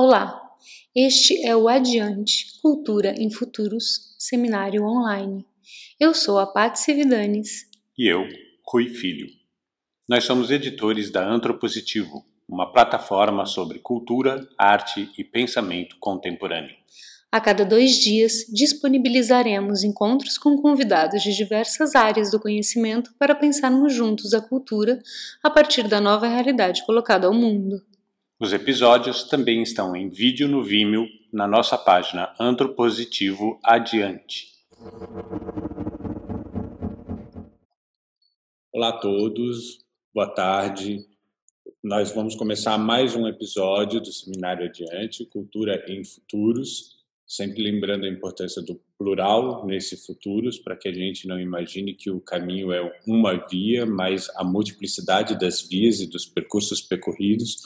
Olá, este é o Adiante Cultura em Futuros Seminário Online. Eu sou a Paty Cividanes. E eu, Rui Filho. Nós somos editores da Antropositivo, uma plataforma sobre cultura, arte e pensamento contemporâneo. A cada dois dias, disponibilizaremos encontros com convidados de diversas áreas do conhecimento para pensarmos juntos a cultura a partir da nova realidade colocada ao mundo. Os episódios também estão em vídeo no Vimeo na nossa página Antropositivo Adiante. Olá a todos, boa tarde. Nós vamos começar mais um episódio do Seminário Adiante, Cultura em Futuros, sempre lembrando a importância do plural nesse futuros, para que a gente não imagine que o caminho é uma via, mas a multiplicidade das vias e dos percursos percorridos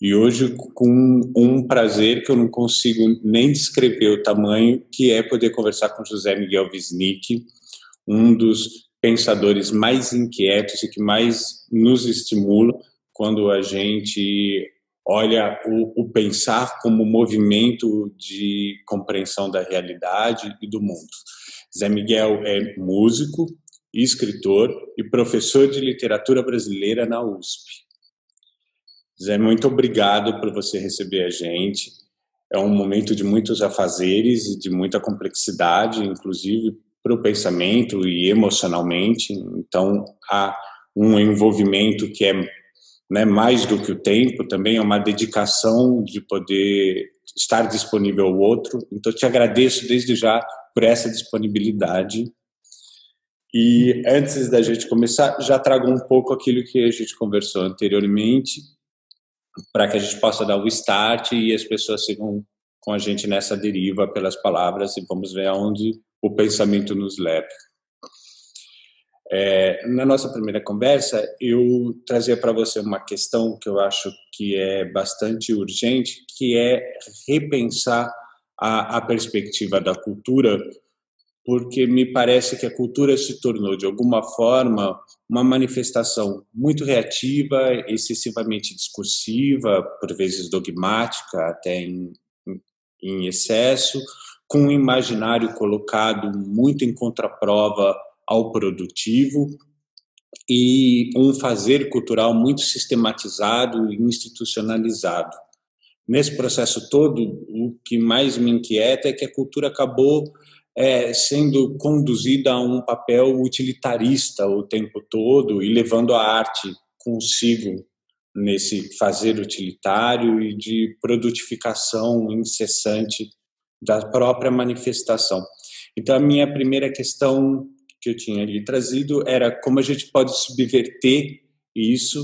e hoje, com um prazer que eu não consigo nem descrever o tamanho, que é poder conversar com José Miguel Wisnik, um dos pensadores mais inquietos e que mais nos estimula quando a gente olha o, o pensar como movimento de compreensão da realidade e do mundo. Zé Miguel é músico, escritor e professor de literatura brasileira na USP. Zé, muito obrigado por você receber a gente. É um momento de muitos afazeres e de muita complexidade, inclusive para o pensamento e emocionalmente. Então, há um envolvimento que é né, mais do que o tempo, também é uma dedicação de poder estar disponível ao outro. Então, te agradeço desde já por essa disponibilidade. E antes da gente começar, já trago um pouco aquilo que a gente conversou anteriormente para que a gente possa dar o start e as pessoas sigam com a gente nessa deriva pelas palavras e vamos ver aonde o pensamento nos leva. É, na nossa primeira conversa, eu trazia para você uma questão que eu acho que é bastante urgente, que é repensar a, a perspectiva da cultura porque me parece que a cultura se tornou, de alguma forma, uma manifestação muito reativa, excessivamente discursiva, por vezes dogmática, até em, em excesso, com um imaginário colocado muito em contraprova ao produtivo e um fazer cultural muito sistematizado e institucionalizado. Nesse processo todo, o que mais me inquieta é que a cultura acabou é, sendo conduzida a um papel utilitarista o tempo todo e levando a arte consigo nesse fazer utilitário e de produtificação incessante da própria manifestação. Então, a minha primeira questão que eu tinha ali trazido era como a gente pode subverter isso,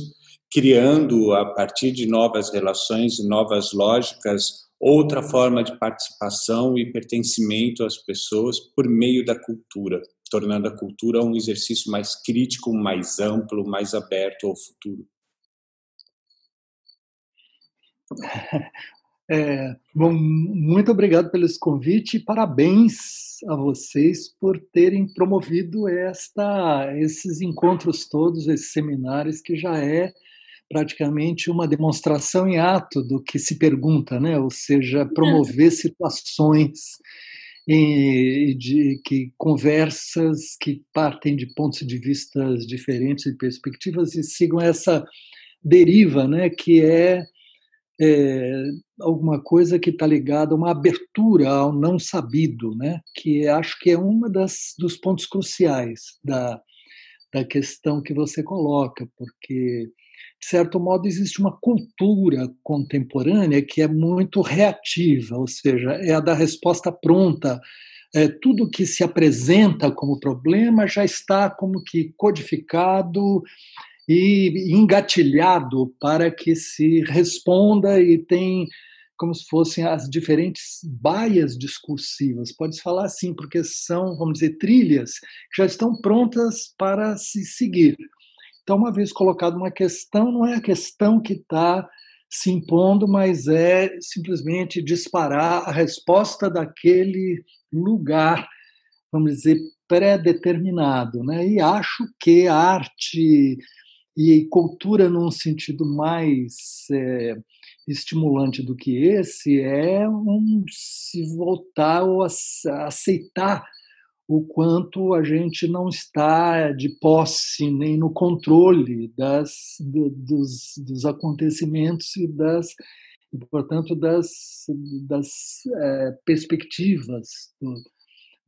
criando, a partir de novas relações e novas lógicas, outra forma de participação e pertencimento às pessoas por meio da cultura, tornando a cultura um exercício mais crítico, mais amplo, mais aberto ao futuro. É, bom, muito obrigado pelo convite e parabéns a vocês por terem promovido esta, esses encontros todos, esses seminários, que já é praticamente uma demonstração em ato do que se pergunta, né? ou seja, promover situações e de que conversas que partem de pontos de vista diferentes e perspectivas e sigam essa deriva, né, que é, é alguma coisa que está ligada a uma abertura ao não sabido, né, que acho que é uma das dos pontos cruciais da da questão que você coloca, porque de certo modo, existe uma cultura contemporânea que é muito reativa, ou seja, é a da resposta pronta. É, tudo que se apresenta como problema já está como que codificado e engatilhado para que se responda e tem como se fossem as diferentes baias discursivas, pode-se falar assim, porque são, vamos dizer, trilhas que já estão prontas para se seguir. Então, uma vez colocada uma questão, não é a questão que está se impondo, mas é simplesmente disparar a resposta daquele lugar, vamos dizer, pré-determinado. Né? E acho que arte e cultura, num sentido mais é, estimulante do que esse é um se voltar ou aceitar o quanto a gente não está de posse nem no controle das, dos, dos acontecimentos e das e, portanto das, das é, perspectivas do,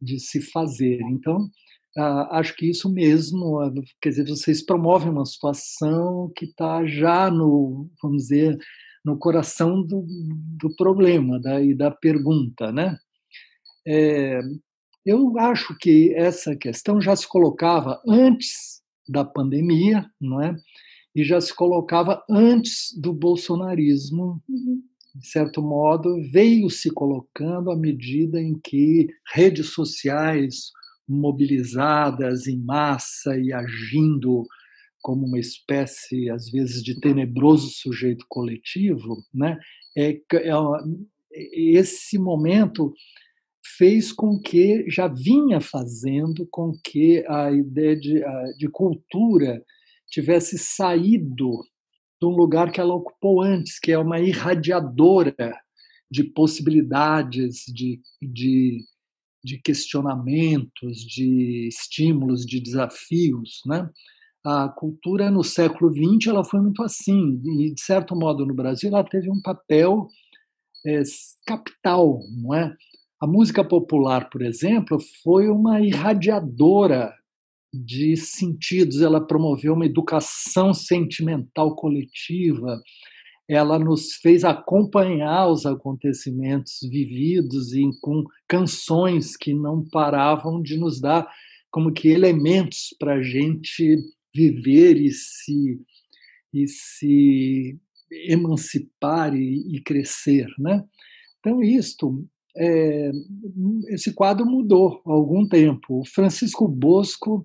de se fazer. Então ah, acho que isso mesmo, quer dizer, vocês promovem uma situação que está já no, vamos dizer, no coração do, do problema da, e da pergunta, né? É, eu acho que essa questão já se colocava antes da pandemia, não é? E já se colocava antes do bolsonarismo, uhum. de certo modo, veio se colocando à medida em que redes sociais, mobilizadas em massa e agindo como uma espécie, às vezes, de tenebroso sujeito coletivo, né? É, é, esse momento fez com que já vinha fazendo com que a ideia de, de cultura tivesse saído de um lugar que ela ocupou antes, que é uma irradiadora de possibilidades, de, de de questionamentos, de estímulos, de desafios, né? A cultura no século XX ela foi muito assim e de certo modo no Brasil ela teve um papel é, capital, não é? A música popular, por exemplo, foi uma irradiadora de sentidos. Ela promoveu uma educação sentimental coletiva ela nos fez acompanhar os acontecimentos vividos e com canções que não paravam de nos dar como que elementos para a gente viver e se e se emancipar e, e crescer, né? Então isto é, esse quadro mudou há algum tempo. O Francisco Bosco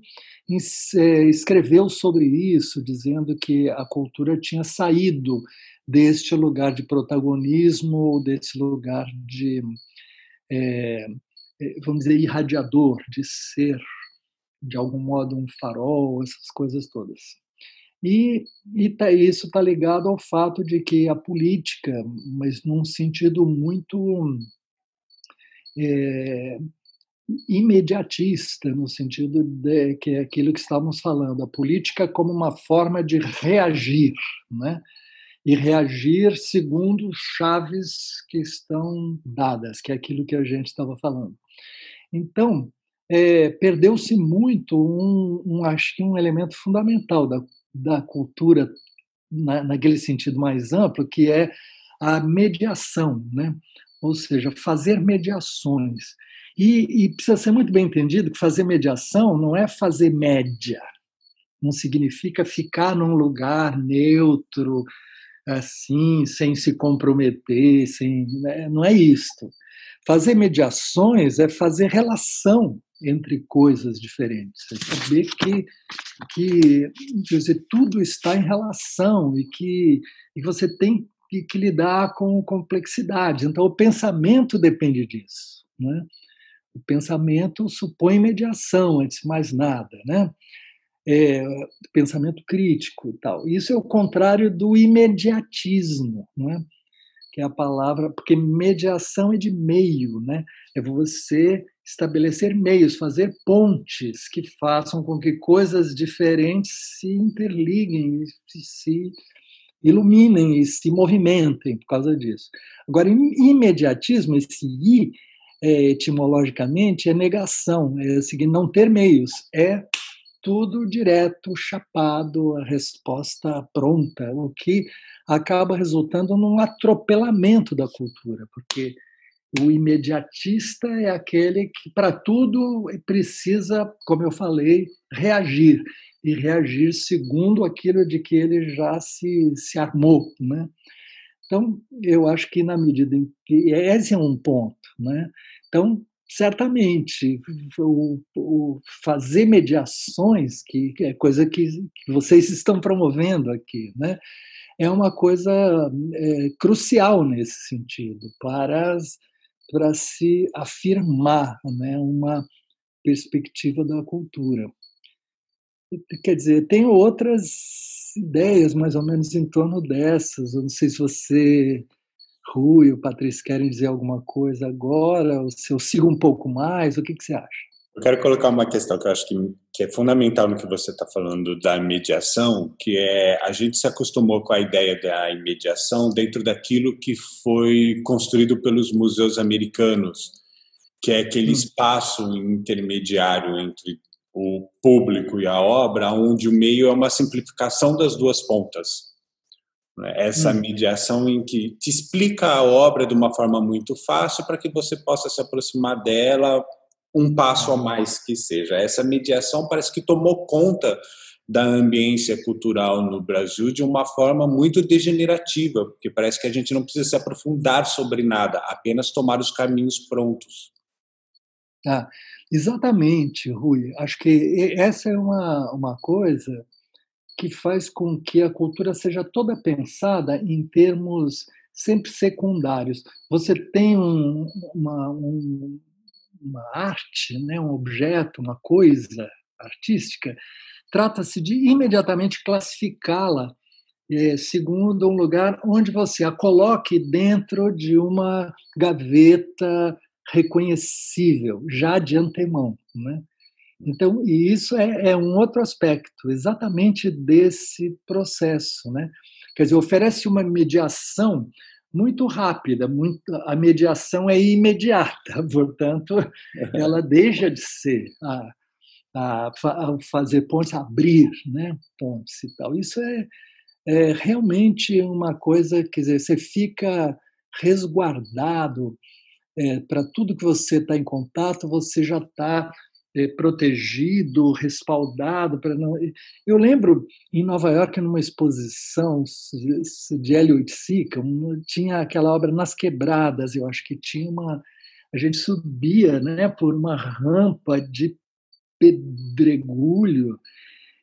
é, escreveu sobre isso, dizendo que a cultura tinha saído deste lugar de protagonismo, desse lugar de, é, é, vamos dizer, irradiador, de ser, de algum modo, um farol, essas coisas todas. E, e tá, isso está ligado ao fato de que a política, mas num sentido muito é, imediatista, no sentido de que é aquilo que estávamos falando, a política como uma forma de reagir, né? e reagir segundo chaves que estão dadas, que é aquilo que a gente estava falando. Então, é, perdeu-se muito um, um, acho que um elemento fundamental da, da cultura na, naquele sentido mais amplo, que é a mediação, né? Ou seja, fazer mediações. E, e precisa ser muito bem entendido que fazer mediação não é fazer média, não significa ficar num lugar neutro, assim, sem se comprometer, sem, né? não é isto. Fazer mediações é fazer relação entre coisas diferentes, é saber que, que dizer, tudo está em relação e que, e você tem que, que lidar com complexidade. Então, o pensamento depende disso. Né? O pensamento supõe mediação, antes de mais nada. Né? é, pensamento crítico e tal. Isso é o contrário do imediatismo, né? que é a palavra, porque mediação é de meio, né? é você estabelecer meios, fazer pontes que façam com que coisas diferentes se interliguem, se, se iluminem e se movimentem por causa disso. Agora, imediatismo, esse I, é, etimologicamente, é negação, é seguir não ter meios, é tudo direto, chapado, a resposta pronta, o que acaba resultando num atropelamento da cultura, porque o imediatista é aquele que, para tudo, precisa, como eu falei, reagir, e reagir segundo aquilo de que ele já se, se armou. Né? Então, eu acho que na medida em que. Esse é um ponto. Né? Então, certamente o, o, fazer mediações que, é coisa que, que, vocês estão promovendo aqui né é uma coisa é, crucial nesse sentido para para se afirmar né uma perspectiva da cultura quer dizer, tem outras ideias mais ou menos em torno dessas. Eu não sei se você, Rui, o Patrícia querem dizer alguma coisa agora, ou se eu sigo um pouco mais, o que, que você acha? Eu quero colocar uma questão que eu acho que, que é fundamental no que você está falando da mediação, que é a gente se acostumou com a ideia da imediação dentro daquilo que foi construído pelos museus americanos, que é aquele hum. espaço intermediário entre o público e a obra, onde o meio é uma simplificação das duas pontas. Né? Essa mediação em que te explica a obra de uma forma muito fácil para que você possa se aproximar dela um passo a mais que seja. Essa mediação parece que tomou conta da ambiência cultural no Brasil de uma forma muito degenerativa, porque parece que a gente não precisa se aprofundar sobre nada, apenas tomar os caminhos prontos. Ah, exatamente, Rui. Acho que essa é uma, uma coisa que faz com que a cultura seja toda pensada em termos sempre secundários. Você tem um, uma, um, uma arte, né, um objeto, uma coisa artística, trata-se de imediatamente classificá-la é, segundo um lugar onde você a coloque dentro de uma gaveta reconhecível, já de antemão. Né? Então, e isso é, é, um outro aspecto, exatamente desse processo. Né? Quer dizer, oferece uma mediação muito rápida, muito, a mediação é imediata, portanto, ela deixa de ser a, a, a fazer pontes, abrir né, pontes e tal. Isso é, é realmente uma coisa, quer dizer, você fica resguardado é, para tudo que você está em contato, você já está é, protegido, respaldado. Para não... Eu lembro em Nova York, numa exposição de Hélio Itzica, tinha aquela obra Nas Quebradas, eu acho que tinha uma. A gente subia né, por uma rampa de pedregulho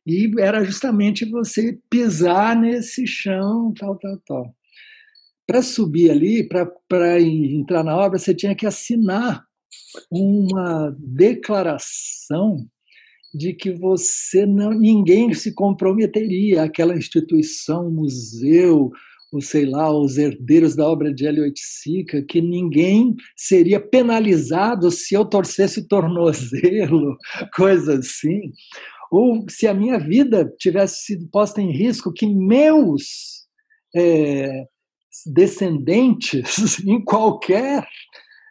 e era justamente você pisar nesse chão, tal, tal, tal. Para subir ali, para entrar na obra, você tinha que assinar uma declaração de que você não ninguém se comprometeria aquela instituição, museu, ou sei lá, os herdeiros da obra de Hélio Sica, que ninguém seria penalizado se eu torcesse o tornozelo, coisa assim, ou se a minha vida tivesse sido posta em risco, que meus é, descendentes, em qualquer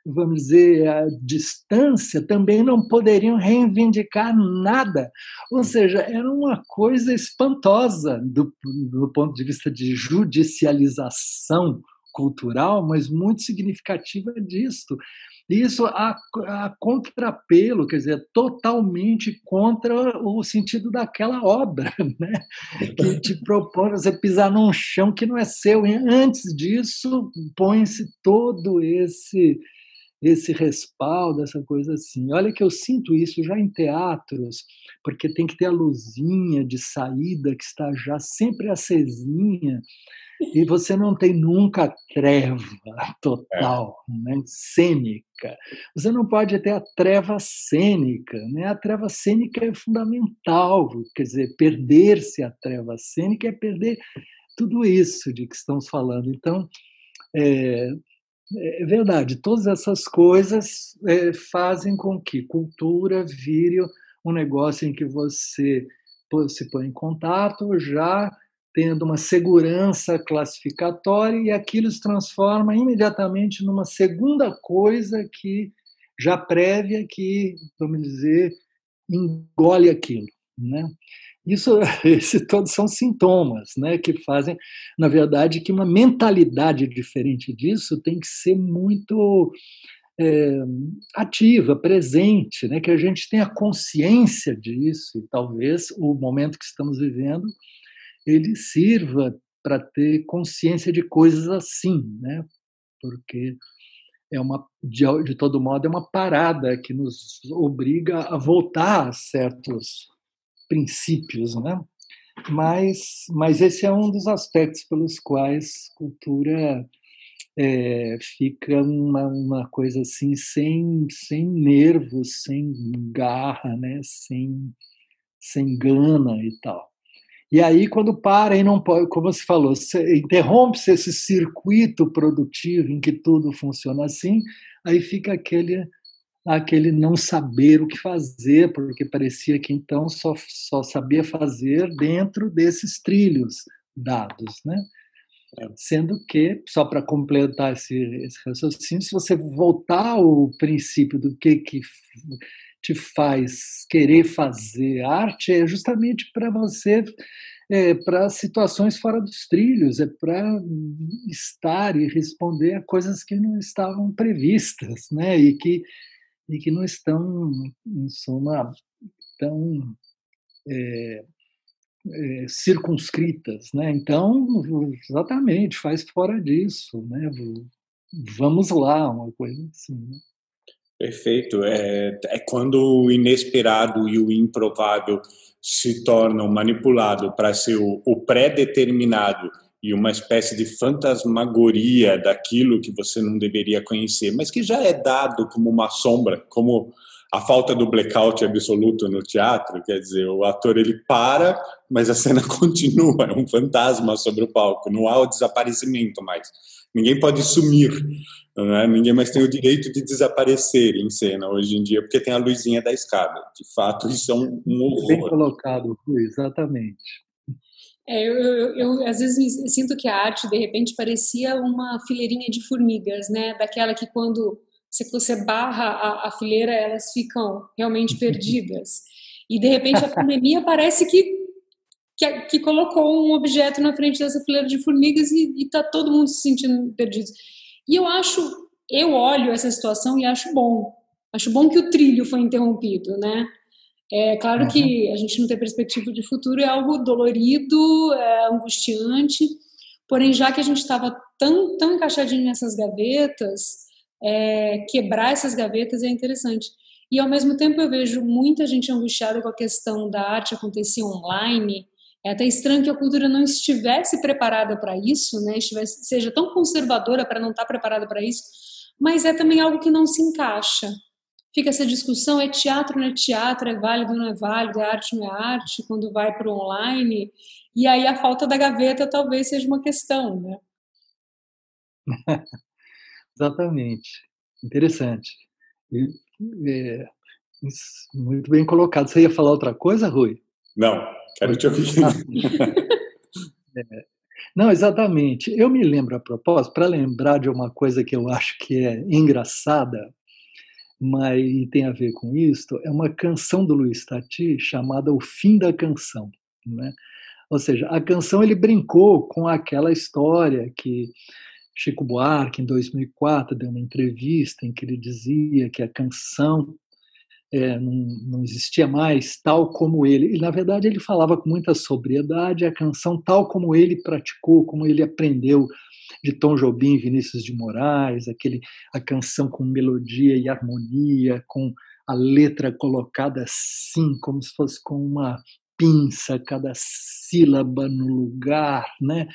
vamos dizer, distância, também não poderiam reivindicar nada. Ou seja, era uma coisa espantosa do, do ponto de vista de judicialização cultural, mas muito significativa disso. Isso a, a contrapelo, quer dizer, totalmente contra o sentido daquela obra, né? que te propõe você pisar num chão que não é seu. E antes disso, põe-se todo esse esse respaldo, essa coisa assim. Olha que eu sinto isso já em teatros, porque tem que ter a luzinha de saída que está já sempre acesinha, e você não tem nunca treva total, é. né? cênica. Você não pode ter a treva cênica. Né? A treva cênica é fundamental, quer dizer, perder-se a treva cênica é perder tudo isso de que estamos falando. Então, é, é verdade, todas essas coisas é, fazem com que cultura vire um negócio em que você se põe em contato já tendo uma segurança classificatória e aquilo se transforma imediatamente numa segunda coisa que já prévia que, vamos dizer, engole aquilo, né? Isso, esse todos são sintomas, né, que fazem, na verdade, que uma mentalidade diferente disso tem que ser muito é, ativa, presente, né, que a gente tenha consciência disso e talvez o momento que estamos vivendo ele sirva para ter consciência de coisas assim, né, porque é uma de, de todo modo é uma parada que nos obriga a voltar a certos princípios, né? Mas, mas esse é um dos aspectos pelos quais cultura é, fica uma, uma coisa assim sem, sem nervos, sem garra, né? sem, se engana e tal. E aí, quando para e não pode, como você falou, interrompe-se esse circuito produtivo em que tudo funciona assim, aí fica aquele aquele não saber o que fazer, porque parecia que então só, só sabia fazer dentro desses trilhos dados, né? É. Sendo que, só para completar esse, esse raciocínio, se você voltar ao princípio do que, que te faz querer fazer arte, é justamente para você é, para situações fora dos trilhos, é para estar e responder a coisas que não estavam previstas, né? E que e que não estão, em suma, tão é, é, circunscritas, né? Então, exatamente, faz fora disso, né? Vamos lá, uma coisa assim. Né? Perfeito. É, é quando o inesperado e o improvável se tornam manipulados para ser o, o pré-determinado e uma espécie de fantasmagoria daquilo que você não deveria conhecer, mas que já é dado como uma sombra, como a falta do blackout absoluto no teatro, quer dizer, o ator ele para, mas a cena continua, é um fantasma sobre o palco, não há o desaparecimento mais. Ninguém pode sumir, é? ninguém mais tem o direito de desaparecer em cena hoje em dia, porque tem a luzinha da escada. De fato, isso é um, um horror. Bem colocado, exatamente. É, eu, eu, eu, às vezes sinto que a arte de repente parecia uma fileirinha de formigas, né? Daquela que quando você, você barra a, a fileira elas ficam realmente perdidas. E de repente a pandemia parece que, que, que colocou um objeto na frente dessa fileira de formigas e está todo mundo se sentindo perdido. E eu acho, eu olho essa situação e acho bom. Acho bom que o trilho foi interrompido, né? É claro uhum. que a gente não ter perspectiva de futuro é algo dolorido, é angustiante, porém, já que a gente estava tão, tão encaixadinho nessas gavetas, é, quebrar essas gavetas é interessante. E ao mesmo tempo eu vejo muita gente angustiada com a questão da arte acontecer online. É até estranho que a cultura não estivesse preparada para isso, né? Estivesse, seja tão conservadora para não estar tá preparada para isso, mas é também algo que não se encaixa fica essa discussão: é teatro, não é teatro, é válido, não é válido, é arte, não é arte, quando vai para o online. E aí a falta da gaveta talvez seja uma questão, né? Exatamente. Interessante. E, é, muito bem colocado. Você ia falar outra coisa, Rui? Não, quero te ouvir. é, não, exatamente. Eu me lembro a propósito, para lembrar de uma coisa que eu acho que é engraçada, mas e tem a ver com isto, é uma canção do Luiz Tati chamada O Fim da Canção. Né? Ou seja, a canção ele brincou com aquela história que Chico Buarque, em 2004, deu uma entrevista em que ele dizia que a canção é, não, não, existia mais tal como ele. E, na verdade, ele falava com muita sobriedade a canção tal como ele praticou, como ele aprendeu de Tom Jobim, Vinícius de Moraes, aquele a canção com melodia e harmonia, com a letra colocada assim, como se fosse com uma pinça, cada sílaba no lugar, né?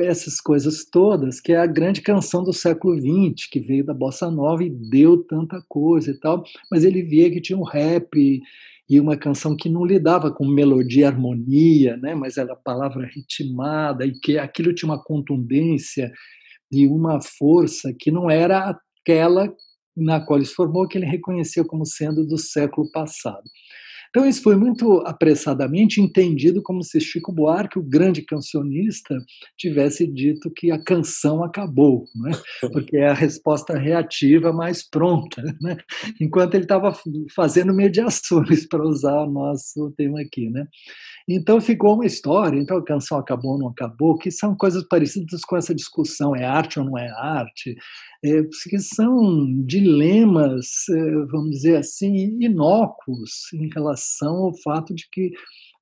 Essas coisas todas, que é a grande canção do século XX, que veio da bossa nova e deu tanta coisa e tal, mas ele via que tinha um rap e uma canção que não lidava com melodia harmonia, né, mas era palavra ritmada, e que aquilo tinha uma contundência e uma força que não era aquela na qual ele se formou, que ele reconheceu como sendo do século passado. Então, isso foi muito apressadamente entendido como se Chico Buarque, o grande cancionista, tivesse dito que a canção acabou, né? porque é a resposta reativa mais pronta, né? enquanto ele estava fazendo mediações, para usar o nosso tema aqui. Né? Então ficou uma história, então a canção acabou ou não acabou, que são coisas parecidas com essa discussão, é arte ou não é arte, é, que são dilemas, é, vamos dizer assim, inócuos em relação ao fato de que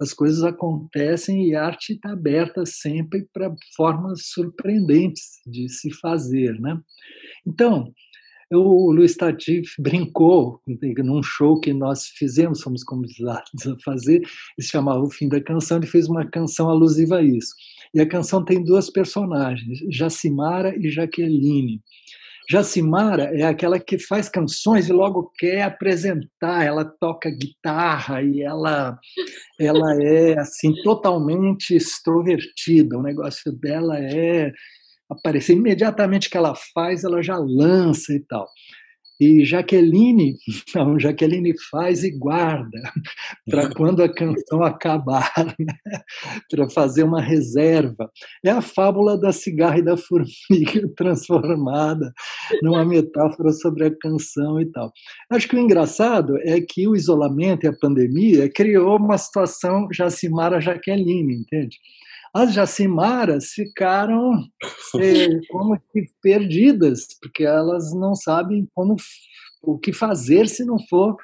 as coisas acontecem e a arte está aberta sempre para formas surpreendentes de se fazer, né? Então, o Luiz Tati brincou num show que nós fizemos, fomos convidados a fazer, se chamava O Fim da Canção, ele fez uma canção alusiva a isso. E a canção tem duas personagens, Jacimara e Jaqueline. Jacimara é aquela que faz canções e logo quer apresentar, ela toca guitarra e ela ela é assim totalmente extrovertida. O negócio dela é aparecer imediatamente que ela faz, ela já lança e tal. E Jaqueline, não, Jaqueline faz e guarda para quando a canção acabar, né? para fazer uma reserva. É a fábula da cigarra e da formiga transformada numa metáfora sobre a canção e tal. Acho que o engraçado é que o isolamento e a pandemia criou uma situação Jacimara Jaqueline, entende? As jacimaras ficaram é, como que perdidas, porque elas não sabem como o que fazer se não for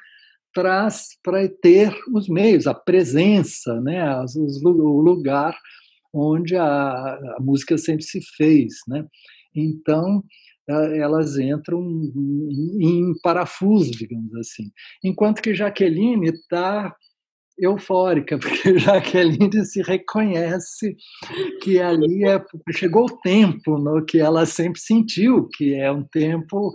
para ter os meios, a presença, né, os, o lugar onde a, a, música sempre se fez, né? Então elas entram em, em parafuso, digamos assim. Enquanto que Jaqueline está eufórica, porque Jaqueline se reconhece que ali é, chegou o tempo no que ela sempre sentiu, que é um tempo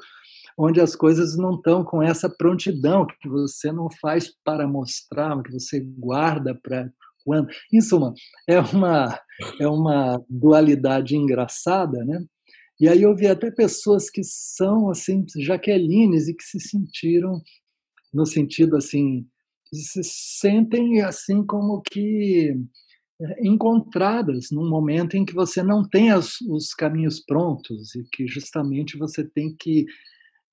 onde as coisas não estão com essa prontidão, que você não faz para mostrar, que você guarda para quando. Em suma, é uma, é uma dualidade engraçada, né? E aí eu vi até pessoas que são assim jaquelines e que se sentiram no sentido assim se sentem assim como que eh, encontradas num momento em que você não tem as, os caminhos prontos e que justamente você tem que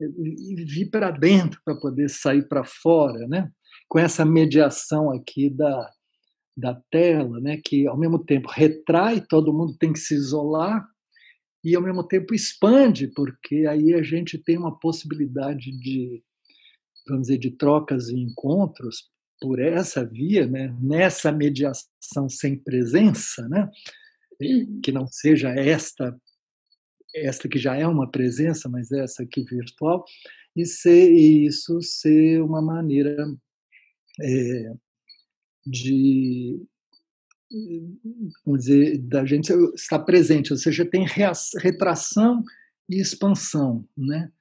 eh, vir para dentro para poder sair para fora, né? Com essa mediação aqui da, da tela, né? Que ao mesmo tempo retrai, todo mundo tem que se isolar e ao mesmo tempo expande, porque aí a gente tem uma possibilidade de vamos dizer, de trocas e encontros por essa via, né, nessa mediação sem presença, né, que não seja esta esta que já é uma presença, mas essa aqui virtual, e ser isso ser uma maneira é, de vamos dizer da gente estar presente, ou seja, tem retração e expansão, né?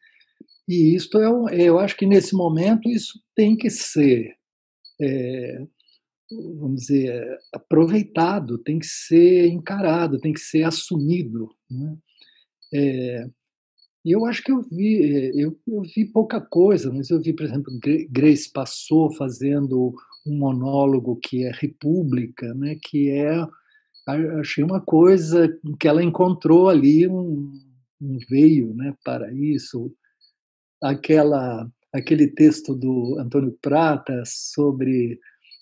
E isto é, eu acho que nesse momento isso tem que ser, é, vamos dizer, aproveitado, tem que ser encarado, tem que ser assumido. Né? É, e eu acho que eu vi, eu, eu, vi pouca coisa, mas eu vi, por exemplo, Grace passou fazendo um monólogo que é República, né, que é, achei uma coisa que ela encontrou ali um, um veio né, para isso aquela aquele texto do Antônio Prata sobre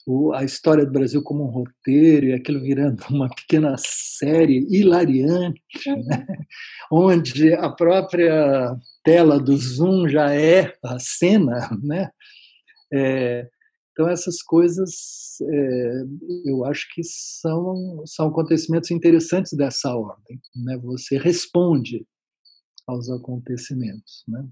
o, a história do Brasil como um roteiro e aquilo virando uma pequena série hilariante, né? onde a própria tela do Zoom já é a cena, né? É, então essas coisas é, eu acho que são são acontecimentos interessantes dessa ordem, né? Você responde aos acontecimentos, né?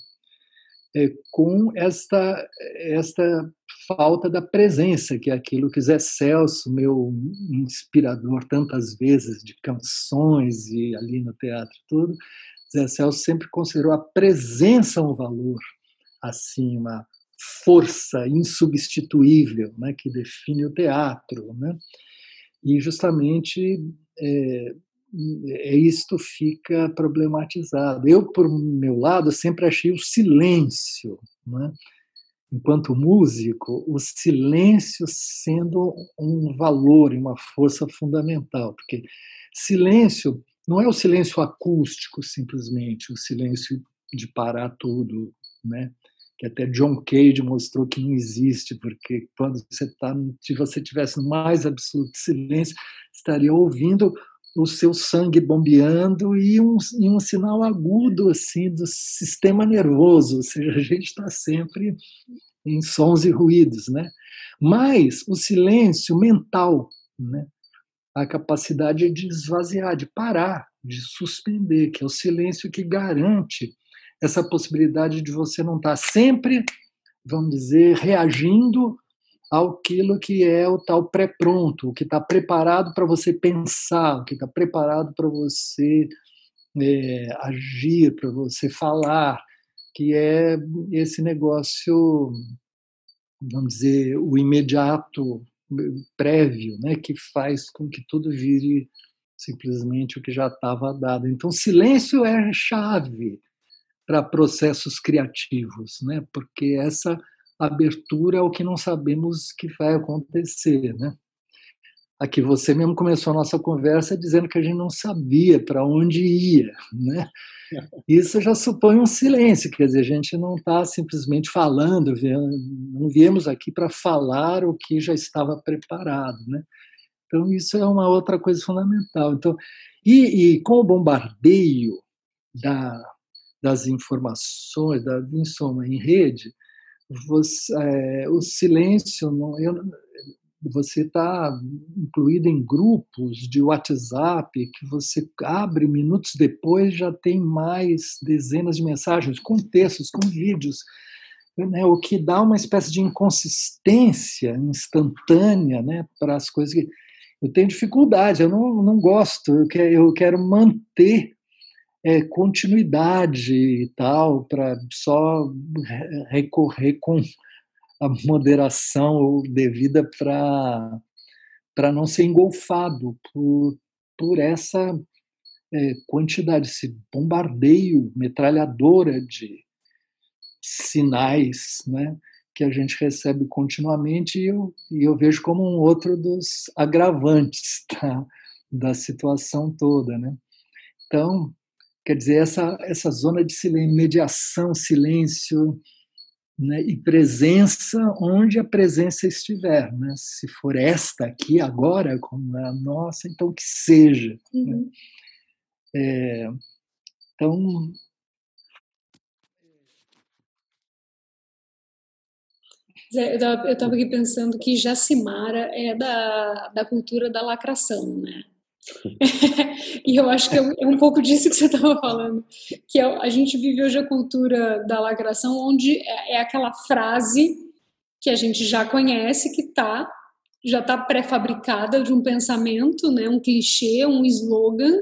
É, com esta, esta falta da presença, que é aquilo que Zé Celso, meu inspirador tantas vezes de canções e ali no teatro tudo, Zé Celso sempre considerou a presença um valor, assim, uma força insubstituível, né, que define o teatro, né? E justamente é, isto fica problematizado. Eu, por meu lado, sempre achei o silêncio, né? enquanto músico, o silêncio sendo um valor e uma força fundamental, porque silêncio não é o silêncio acústico simplesmente, o silêncio de parar tudo, né? que até John Cage mostrou que não existe, porque quando você está, se você tivesse mais absoluto silêncio, estaria ouvindo o seu sangue bombeando e um, e um sinal agudo assim do sistema nervoso, ou seja, a gente está sempre em sons e ruídos, né? Mas o silêncio mental, né? A capacidade de esvaziar, de parar, de suspender, que é o silêncio que garante essa possibilidade de você não estar tá sempre, vamos dizer, reagindo aquilo que é o tal pré-pronto, o que está preparado para você pensar, o que está preparado para você é, agir, para você falar, que é esse negócio, vamos dizer, o imediato, prévio, né, que faz com que tudo vire simplesmente o que já estava dado. Então, silêncio é chave para processos criativos, né? Porque essa abertura é o que não sabemos que vai acontecer, né? Aqui você mesmo começou a nossa conversa dizendo que a gente não sabia para onde ia, né? Isso já supõe um silêncio, quer dizer, a gente não está simplesmente falando, não viemos aqui para falar o que já estava preparado, né? Então isso é uma outra coisa fundamental. Então, e, e com o bombardeio da, das informações, da, em soma, em rede, você, é, o silêncio, não, eu, você está incluído em grupos de WhatsApp que você abre minutos depois já tem mais dezenas de mensagens com textos, com vídeos, né, o que dá uma espécie de inconsistência instantânea né, para as coisas que eu tenho dificuldade, eu não, não gosto, eu quero, eu quero manter é, continuidade e tal, para só recorrer com a moderação devida para não ser engolfado por, por essa é, quantidade, esse bombardeio, metralhadora de sinais, né? que a gente recebe continuamente e eu, e eu vejo como um outro dos agravantes tá? da situação toda. Né? Então, quer dizer, essa, essa zona de silêncio, mediação, silêncio né? e presença onde a presença estiver. Né? Se for esta aqui agora, como é a nossa, então que seja. Né? Uhum. Né? É, então, Eu estava aqui pensando que Jacimara é da, da cultura da lacração, né? e eu acho que é um, é pouco disso que você estava falando, que é, a gente vive hoje a cultura da lacração, onde é, é aquela frase que a gente já conhece, que tá, já está pré-fabricada de um pensamento, né, um clichê, um slogan,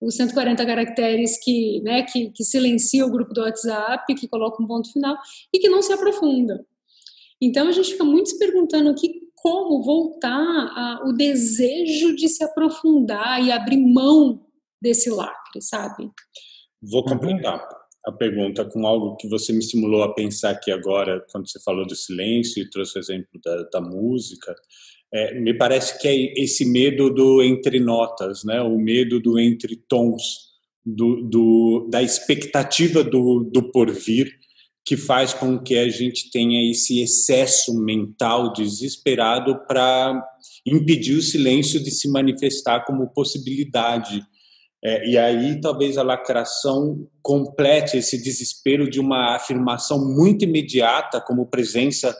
os 140 caracteres que, né, que, que silencia o grupo do WhatsApp, que coloca um ponto final, e que não se aprofunda. Então a gente fica muito se perguntando aqui como voltar a, o desejo de se aprofundar e abrir mão desse lacre, sabe? Vou completar a pergunta com algo que você me estimulou a pensar aqui agora, quando você falou do silêncio e trouxe o exemplo da, da música. É, me parece que é esse medo do entre notas, né? o medo do entre tons, do, do da expectativa do, do porvir, que faz com que a gente tenha esse excesso mental desesperado para impedir o silêncio de se manifestar como possibilidade. É, e aí talvez a lacração complete esse desespero de uma afirmação muito imediata como presença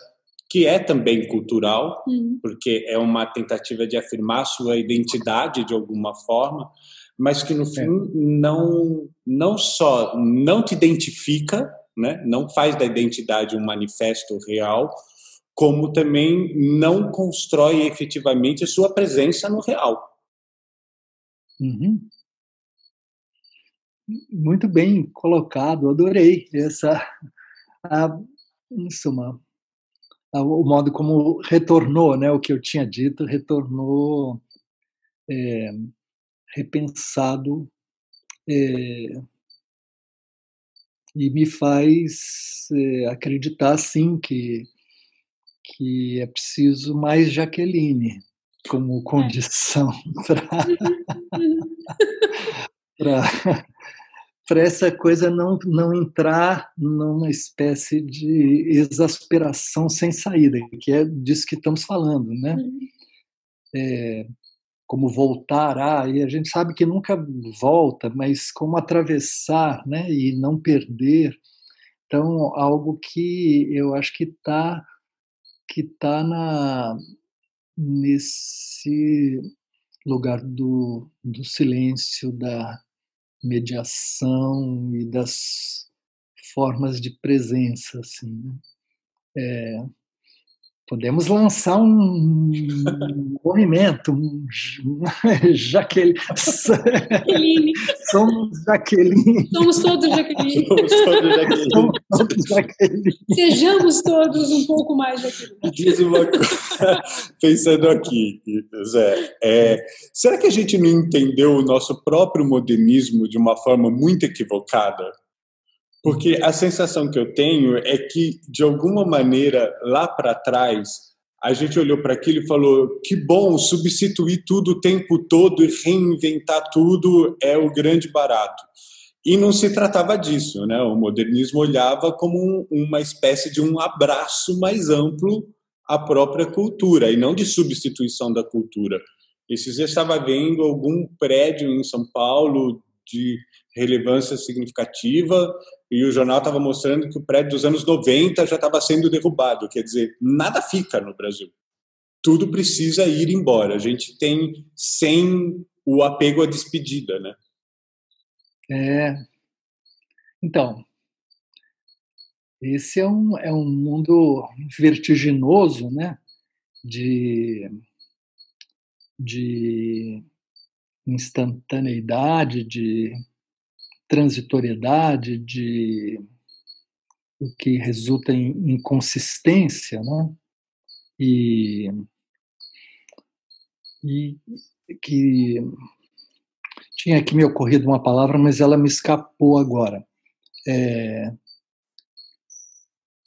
que é também cultural, uhum. porque é uma tentativa de afirmar sua identidade de alguma forma, mas que no é. fim não não só não te identifica né? não faz da identidade um manifesto real, como também não constrói efetivamente a sua presença no real. Uhum. Muito bem colocado, adorei essa, a, em suma, a, o modo como retornou, né, o que eu tinha dito, retornou é, repensado é, e me faz é, acreditar sim que que é preciso mais Jaqueline como é. condição para para essa coisa não não entrar numa espécie de exasperação sem saída que é disso que estamos falando né uhum. é, como voltar a, e a gente sabe que nunca volta, mas como atravessar, né, e não perder. Então, algo que eu acho que está que tá na nesse lugar do, do silêncio, da mediação e das formas de presença, assim. Né? É, Podemos lançar um movimento, um Jaqueline. Jaqueline. Somos Jaqueline. Somos todos Jaqueline. Somos todos Jaqueline. Somos todos Jaqueline. Sejamos todos um pouco mais Jaqueline. Diz uma coisa, pensando aqui, Zé, é, será que a gente não entendeu o nosso próprio modernismo de uma forma muito equivocada? Porque a sensação que eu tenho é que, de alguma maneira, lá para trás, a gente olhou para aquilo e falou: que bom, substituir tudo o tempo todo e reinventar tudo é o grande barato. E não se tratava disso, né? O modernismo olhava como uma espécie de um abraço mais amplo à própria cultura e não de substituição da cultura. Esses dias estava vendo algum prédio em São Paulo de relevância significativa e o jornal estava mostrando que o prédio dos anos 90 já estava sendo derrubado. Quer dizer, nada fica no Brasil. Tudo precisa ir embora. A gente tem sem o apego à despedida, né? É. Então, esse é um, é um mundo vertiginoso, né? De, de instantaneidade, de transitoriedade, de o que resulta em inconsistência, né? E, e que tinha aqui me ocorrido uma palavra, mas ela me escapou agora. É,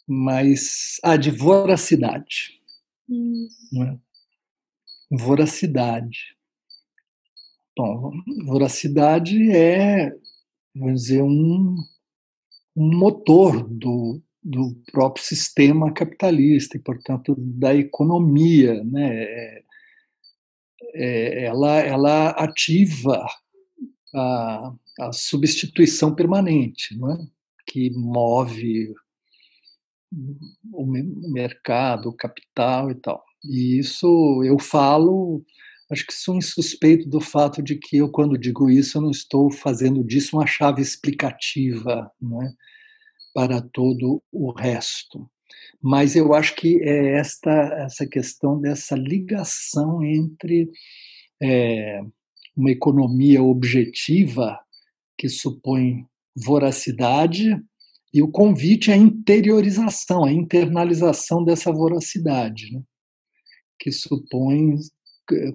mas a ah, de voracidade. Hum. Né? Voracidade. Bom, voracidade é vamos dizer, um, um motor do, do próprio sistema capitalista e, portanto, da economia. Né? É, é, ela, ela ativa a, a substituição permanente, não é? que move o mercado, o capital e tal. E isso eu falo acho que sou insuspeito do fato de que eu, quando digo isso, eu não estou fazendo disso uma chave explicativa é, para todo o resto. Mas eu acho que é esta essa questão dessa ligação entre é, uma economia objetiva que supõe voracidade e o convite à interiorização, à internalização dessa voracidade, né? que supõe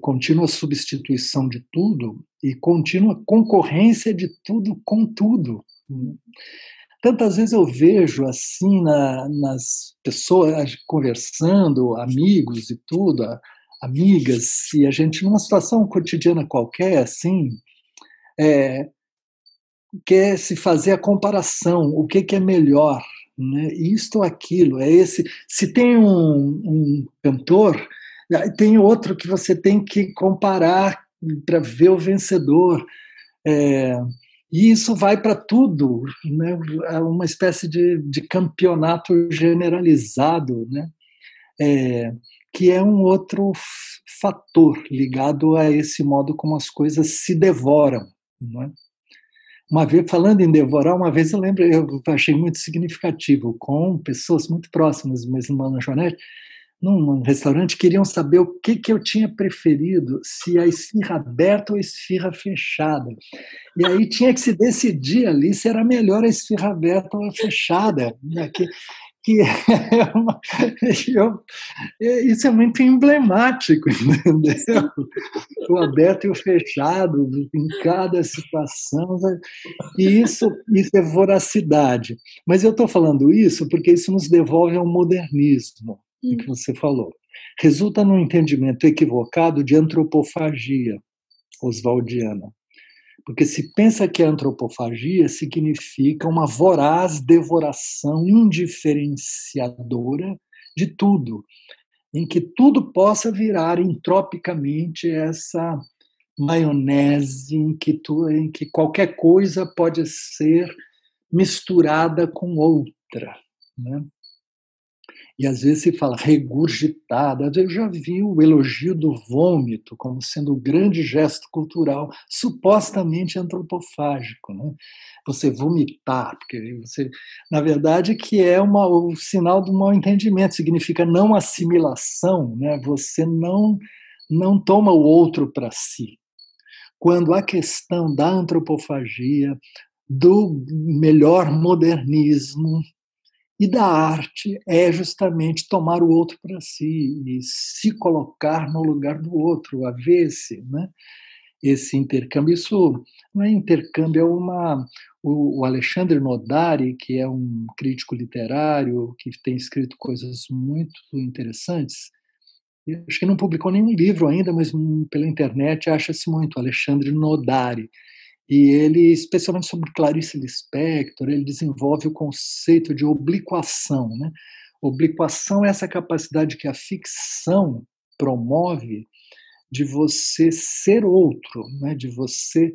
contínua substituição de tudo e contínua concorrência de tudo com tudo. Tantas vezes eu vejo assim na, nas pessoas conversando, amigos e tudo, amigas, e a gente numa situação cotidiana qualquer, assim, é, quer se fazer a comparação, o que, que é melhor, né? isto ou aquilo, é esse. Se tem um, um cantor tem outro que você tem que comparar para ver o vencedor. É, e isso vai para tudo, né? é uma espécie de, de campeonato generalizado, né? É, que é um outro fator ligado a esse modo como as coisas se devoram. Não é? Uma vez, falando em devorar, uma vez eu lembro, eu achei muito significativo, com pessoas muito próximas, mesmo Mano Joanete, num restaurante queriam saber o que, que eu tinha preferido, se a esfirra aberta ou a esfirra fechada. E aí tinha que se decidir ali se era melhor a esfirra aberta ou a fechada. Né? Que, que é uma, eu, é, isso é muito emblemático, entendeu? O aberto e o fechado em cada situação. Né? E isso, isso é voracidade. Mas eu estou falando isso porque isso nos devolve ao modernismo hum. que você falou. Resulta num entendimento equivocado de antropofagia oswaldiana. Porque se pensa que a antropofagia significa uma voraz devoração indiferenciadora de tudo, em que tudo possa virar entropicamente essa maionese em que, tu, em que qualquer coisa pode ser misturada com outra. Né? E às vezes se fala regurgitada. Eu já vi o elogio do vômito como sendo um grande gesto cultural, supostamente antropofágico. Né? Você vomitar, porque você, na verdade, que é uma, o sinal do mal entendimento, significa não assimilação, né? você não, não toma o outro para si. Quando a questão da antropofagia, do melhor modernismo, e da arte é justamente tomar o outro para si e se colocar no lugar do outro, haver-se, né? esse intercâmbio. Isso não é intercâmbio, é uma. O Alexandre Nodari, que é um crítico literário, que tem escrito coisas muito interessantes, acho que não publicou nenhum livro ainda, mas pela internet acha-se muito, Alexandre Nodari. E ele, especialmente sobre Clarice Lispector, ele desenvolve o conceito de obliquação. Né? Obliquação é essa capacidade que a ficção promove de você ser outro, né? de você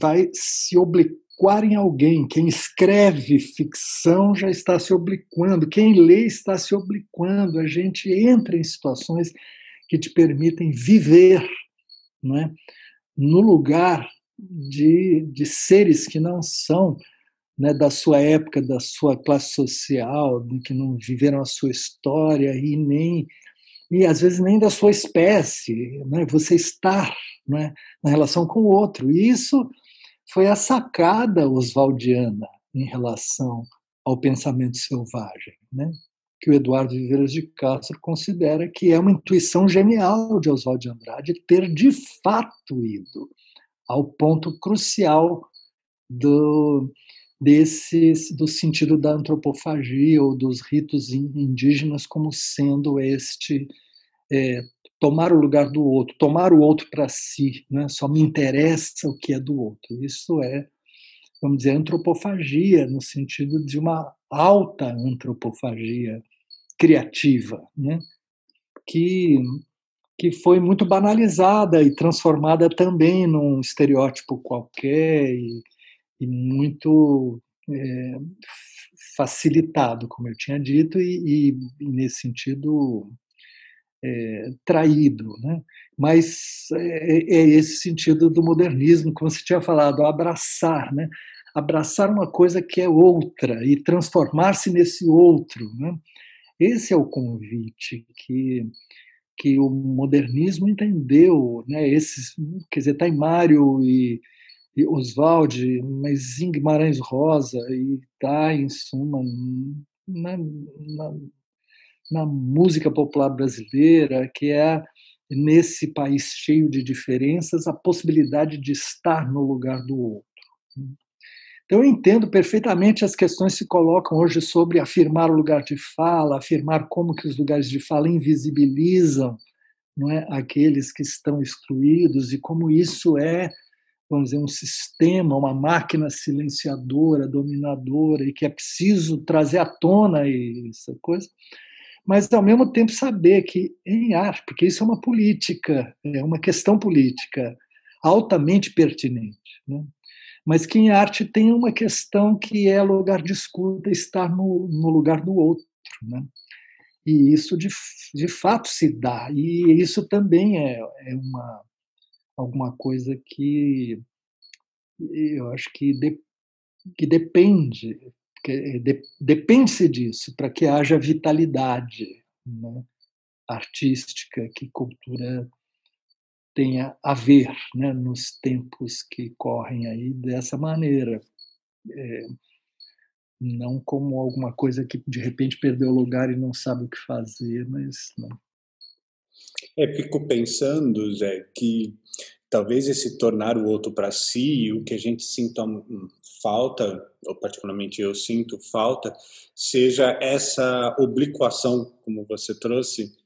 vai se obliquar em alguém. Quem escreve ficção já está se obliquando, quem lê está se obliquando. A gente entra em situações que te permitem viver né? no lugar de, de seres que não são né, da sua época, da sua classe social, que não viveram a sua história e nem e às vezes nem da sua espécie, né? você estar né, na relação com o outro. E isso foi a sacada oswaldiana em relação ao pensamento selvagem, né? que o Eduardo Viveiras de Castro considera que é uma intuição genial de Oswald de Andrade ter de fato ido ao ponto crucial do, desses, do sentido da antropofagia ou dos ritos indígenas como sendo este é, tomar o lugar do outro, tomar o outro para si, né? só me interessa o que é do outro. Isso é, vamos dizer, antropofagia, no sentido de uma alta antropofagia criativa, né? que que foi muito banalizada e transformada também num estereótipo qualquer e, e muito é, facilitado, como eu tinha dito, e, e nesse sentido é, traído. Né? Mas é, é, esse sentido do modernismo, como você tinha falado, abraçar, né? abraçar uma coisa que é outra e transformar-se nesse outro. Né? Esse é o convite que que o modernismo entendeu, né, esses, quer dizer, tá Mário e, e Oswald, mas em Guimarães Rosa e tá, em suma, na, na, na música popular brasileira, que é nesse país cheio de diferenças a possibilidade de estar no lugar do outro. Então, eu entendo perfeitamente as questões que se colocam hoje sobre afirmar o lugar de fala, afirmar como que os lugares de fala invisibilizam não é, aqueles que estão excluídos e como isso é, vamos dizer, um sistema, uma máquina silenciadora, dominadora e que é preciso trazer à tona essa coisa. Mas, ao mesmo tempo, saber que em arte, porque isso é uma política, é uma questão política altamente pertinente. Né? Mas que em arte tem uma questão que é lugar de escuta, estar no, no lugar do outro. Né? E isso de, de fato se dá, e isso também é, é uma, alguma coisa que eu acho que, de, que depende, que de, depende-se disso para que haja vitalidade né, artística, que cultura tenha a ver né, nos tempos que correm aí dessa maneira. É, não como alguma coisa que de repente perdeu lugar e não sabe o que fazer, mas não. É, fico pensando, Zé, que talvez esse tornar o outro para si, o que a gente sinta falta, ou particularmente eu sinto falta, seja essa obliquação, como você trouxe,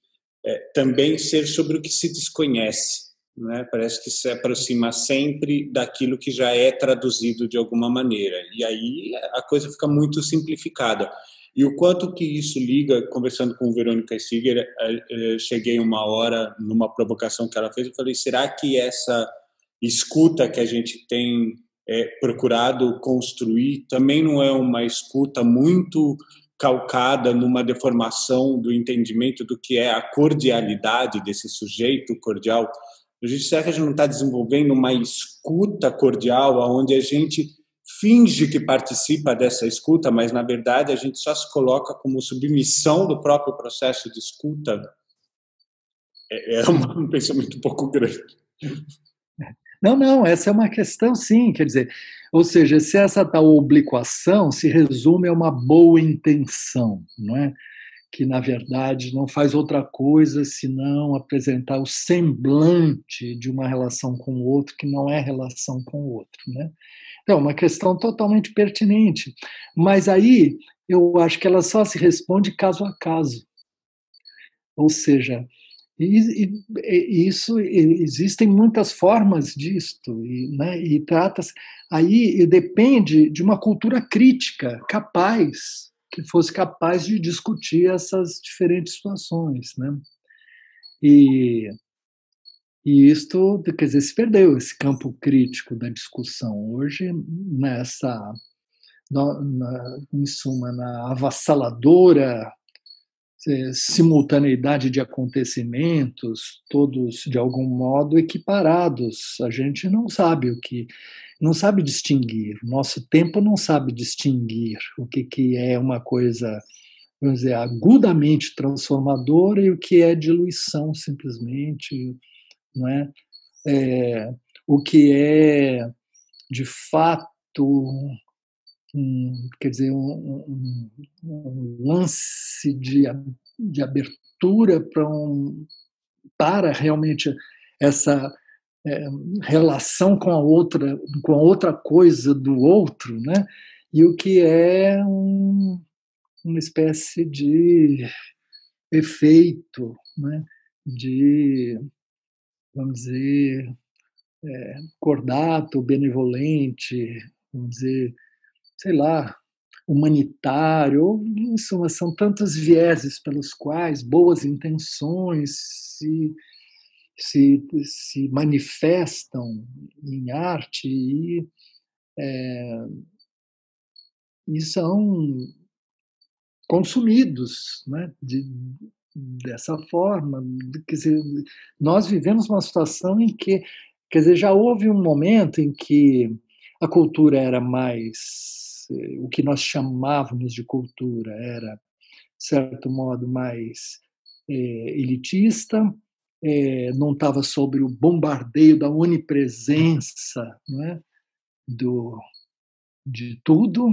é, também ser sobre o que se desconhece né? Parece que se aproxima sempre daquilo que já é traduzido de alguma maneira. E aí a coisa fica muito simplificada. E o quanto que isso liga, conversando com Verônica Siger, eh, eh, cheguei uma hora numa provocação que ela fez, eu falei, será que essa escuta que a gente tem é, procurado construir também não é uma escuta muito calcada numa deformação do entendimento do que é a cordialidade desse sujeito cordial. A gente será que a gente não está desenvolvendo uma escuta cordial, onde a gente finge que participa dessa escuta, mas na verdade a gente só se coloca como submissão do próprio processo de escuta? É, é um pensamento um pouco grande. Não, não, essa é uma questão sim, quer dizer, ou seja, se essa tal obliquação se resume a uma boa intenção, não é? Que na verdade não faz outra coisa senão apresentar o semblante de uma relação com o outro que não é relação com o outro, né? Então, uma questão totalmente pertinente, mas aí eu acho que ela só se responde caso a caso. Ou seja, isso existem muitas formas disto e, né, e trata aí depende de uma cultura crítica capaz que fosse capaz de discutir essas diferentes situações, né? E e isto, quer dizer, se perdeu esse campo crítico da discussão hoje nessa na, na, em suma na avassaladora é, simultaneidade de acontecimentos, todos de algum modo equiparados. A gente não sabe o que, não sabe distinguir. O nosso tempo não sabe distinguir o que, que é uma coisa, vamos dizer, agudamente transformadora e o que é diluição simplesmente, não é? é o que é de fato um, quer dizer, um, um, um lance de, de abertura um, para realmente essa é, relação com a outra, com a outra coisa do outro, né? E o que é um, uma espécie de efeito, né? De, vamos dizer, é, cordato, benevolente, vamos dizer, sei lá, humanitário, em suma, são tantos vieses pelos quais boas intenções se, se, se manifestam em arte e, é, e são consumidos né, de, dessa forma. Quer dizer, nós vivemos uma situação em que, quer dizer, já houve um momento em que a cultura era mais o que nós chamávamos de cultura era, de certo modo, mais é, elitista, é, não estava sobre o bombardeio da onipresença é, do, de tudo,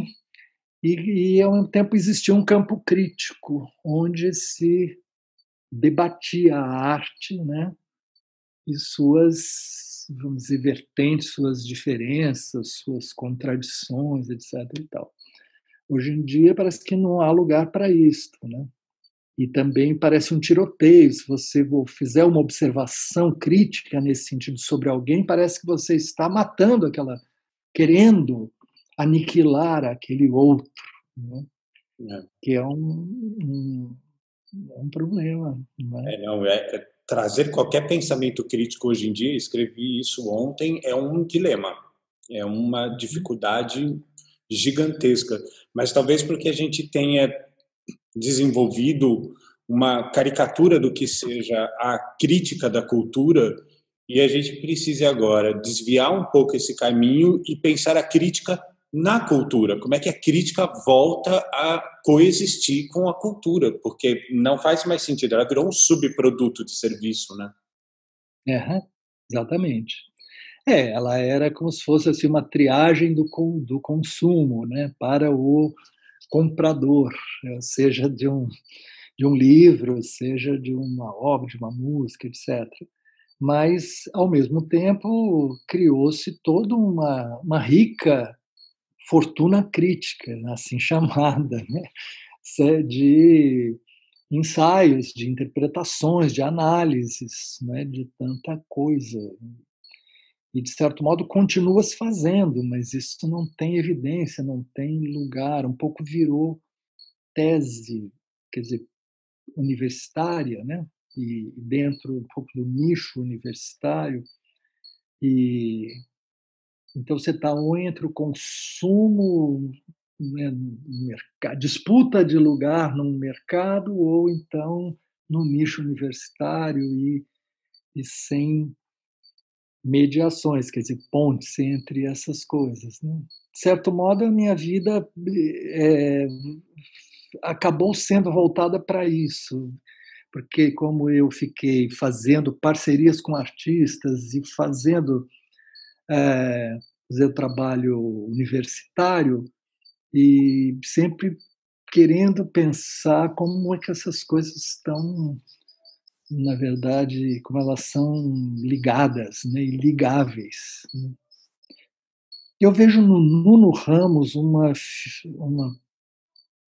e, e, ao mesmo tempo existia um campo crítico, onde se debatia a arte né, e suas vamos dizer, vertentes, suas diferenças, suas contradições, etc. E tal. Hoje em dia parece que não há lugar para isso, né? E também parece um tiroteio. Se você fizer uma observação crítica nesse sentido sobre alguém, parece que você está matando aquela, querendo aniquilar aquele outro, né? é. que é um, um, um problema. Né? É, não, é, é trazer qualquer pensamento crítico hoje em dia, escrevi isso ontem, é um dilema, é uma dificuldade gigantesca. Mas talvez porque a gente tenha desenvolvido uma caricatura do que seja a crítica da cultura e a gente precise agora desviar um pouco esse caminho e pensar a crítica na cultura, como é que a crítica volta a coexistir com a cultura, porque não faz mais sentido, ela virou um subproduto de serviço, né? É, exatamente. É, ela era como se fosse assim, uma triagem do, do consumo né, para o comprador, seja de um, de um livro, seja de uma obra, de uma música, etc. Mas, ao mesmo tempo, criou-se toda uma, uma rica fortuna crítica, assim chamada, né? de ensaios, de interpretações, de análises, né? de tanta coisa. E, de certo modo, continua se fazendo, mas isso não tem evidência, não tem lugar, um pouco virou tese, quer dizer, universitária, né? e dentro um pouco do nicho universitário, e então você está entre o consumo né, mercado, disputa de lugar num mercado ou então no nicho universitário e, e sem mediações, quer dizer, pontes entre essas coisas. Né? De certo modo, a minha vida é, acabou sendo voltada para isso, porque como eu fiquei fazendo parcerias com artistas e fazendo é, fazer trabalho universitário e sempre querendo pensar como é que essas coisas estão na verdade, como elas são ligadas né, ligáveis. Né. Eu vejo no Nuno Ramos uma, uma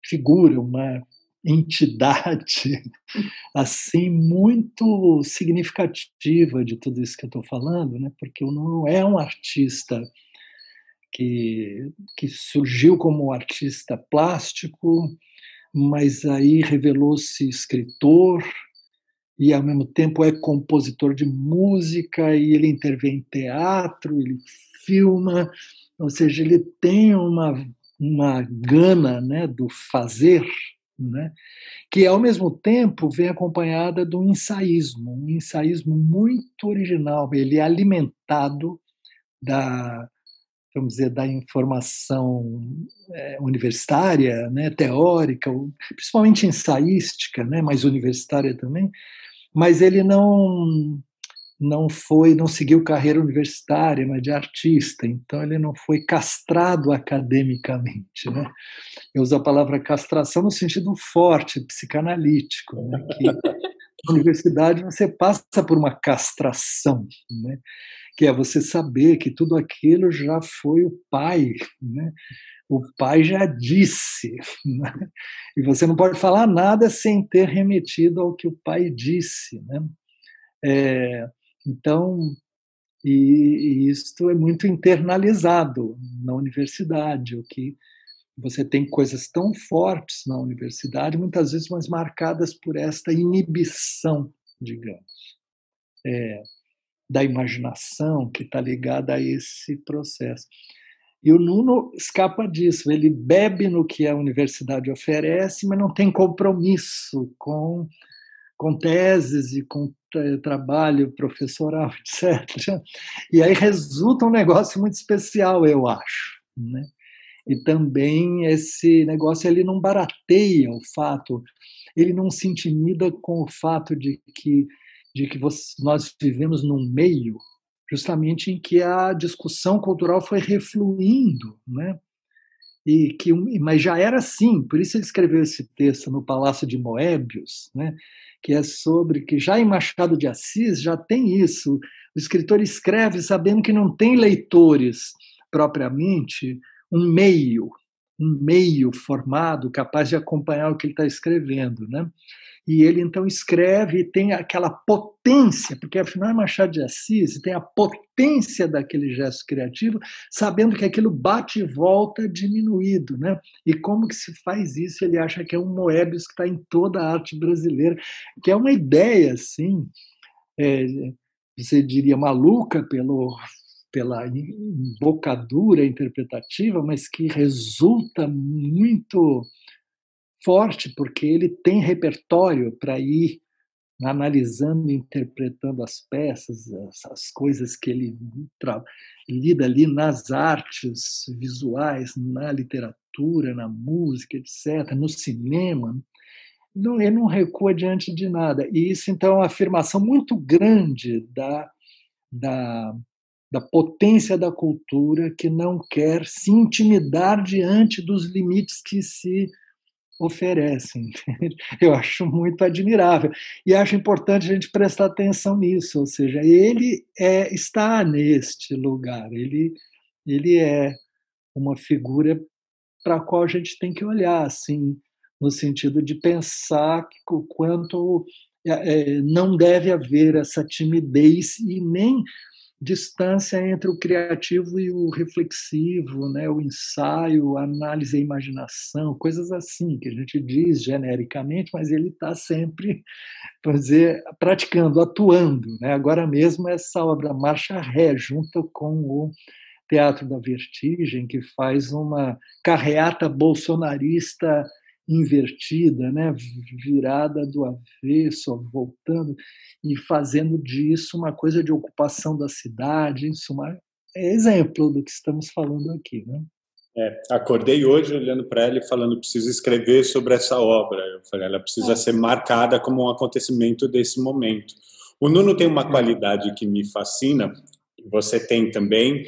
figura, uma entidade assim muito significativa de tudo isso que eu estou falando, né? porque o Nuno é um artista que, que surgiu como artista plástico, mas aí revelou-se escritor, e ao mesmo tempo é compositor de música e ele intervém em teatro, ele filma, ou seja, ele tem uma, uma gana né, do fazer, né, que ao mesmo tempo vem acompanhada do ensaísmo, um ensaísmo muito original, ele é alimentado da, vamos dizer, da informação é, universitária, né, teórica, principalmente ensaística, né, mas universitária também, mas ele não não foi, não seguiu carreira universitária, mas de artista, então ele não foi castrado academicamente, né? Eu uso a palavra castração no sentido forte, psicanalítico, né? que na universidade você passa por uma castração, né? que é você saber que tudo aquilo já foi o pai, né? O pai já disse, né? e você não pode falar nada sem ter remetido ao que o pai disse. Né? É, então, e, e isto é muito internalizado na universidade, o que você tem coisas tão fortes na universidade, muitas vezes mais marcadas por esta inibição, digamos. É, da imaginação que está ligada a esse processo. E o Nuno escapa disso, ele bebe no que a universidade oferece, mas não tem compromisso com, com teses e com trabalho professoral, etc. E aí resulta um negócio muito especial, eu acho. Né? E também esse negócio ele não barateia o fato, ele não se intimida com o fato de que de que nós vivemos num meio justamente em que a discussão cultural foi refluindo, né? E que, mas já era assim, por isso ele escreveu esse texto no Palácio de Moebius, né? que é sobre que já em Machado de Assis já tem isso. O escritor escreve sabendo que não tem leitores propriamente, um meio, um meio formado capaz de acompanhar o que ele está escrevendo, né? E ele então escreve e tem aquela potência, porque afinal é Machado de Assis, tem a potência daquele gesto criativo, sabendo que aquilo bate e volta diminuído. Né? E como que se faz isso? Ele acha que é um Moebius que está em toda a arte brasileira, que é uma ideia, assim, é, você diria maluca pelo, pela embocadura interpretativa, mas que resulta muito forte, porque ele tem repertório para ir analisando, interpretando as peças, as, as coisas que ele lida ali nas artes visuais, na literatura, na música, etc., no cinema. Não, ele não recua diante de nada. E isso, então, é uma afirmação muito grande da, da, da potência da cultura que não quer se intimidar diante dos limites que se oferecem. Eu acho muito admirável e acho importante a gente prestar atenção nisso, ou seja, ele é, está neste lugar, ele, ele é uma figura para a qual a gente tem que olhar, assim, no sentido de pensar o quanto é, não deve haver essa timidez e nem distância entre o criativo e o reflexivo, né? o ensaio, a análise e a imaginação, coisas assim que a gente diz genericamente, mas ele está sempre, dizer, praticando, atuando. Né? Agora mesmo essa obra Marcha Ré, junto com o Teatro da Vertigem, que faz uma carreata bolsonarista invertida, né, virada do avesso, voltando e fazendo disso uma coisa de ocupação da cidade, em suma, é exemplo do que estamos falando aqui, né? É, acordei hoje olhando para ela e falando preciso escrever sobre essa obra. Eu falei, ela precisa é. ser marcada como um acontecimento desse momento. O Nuno tem uma qualidade que me fascina, você tem também,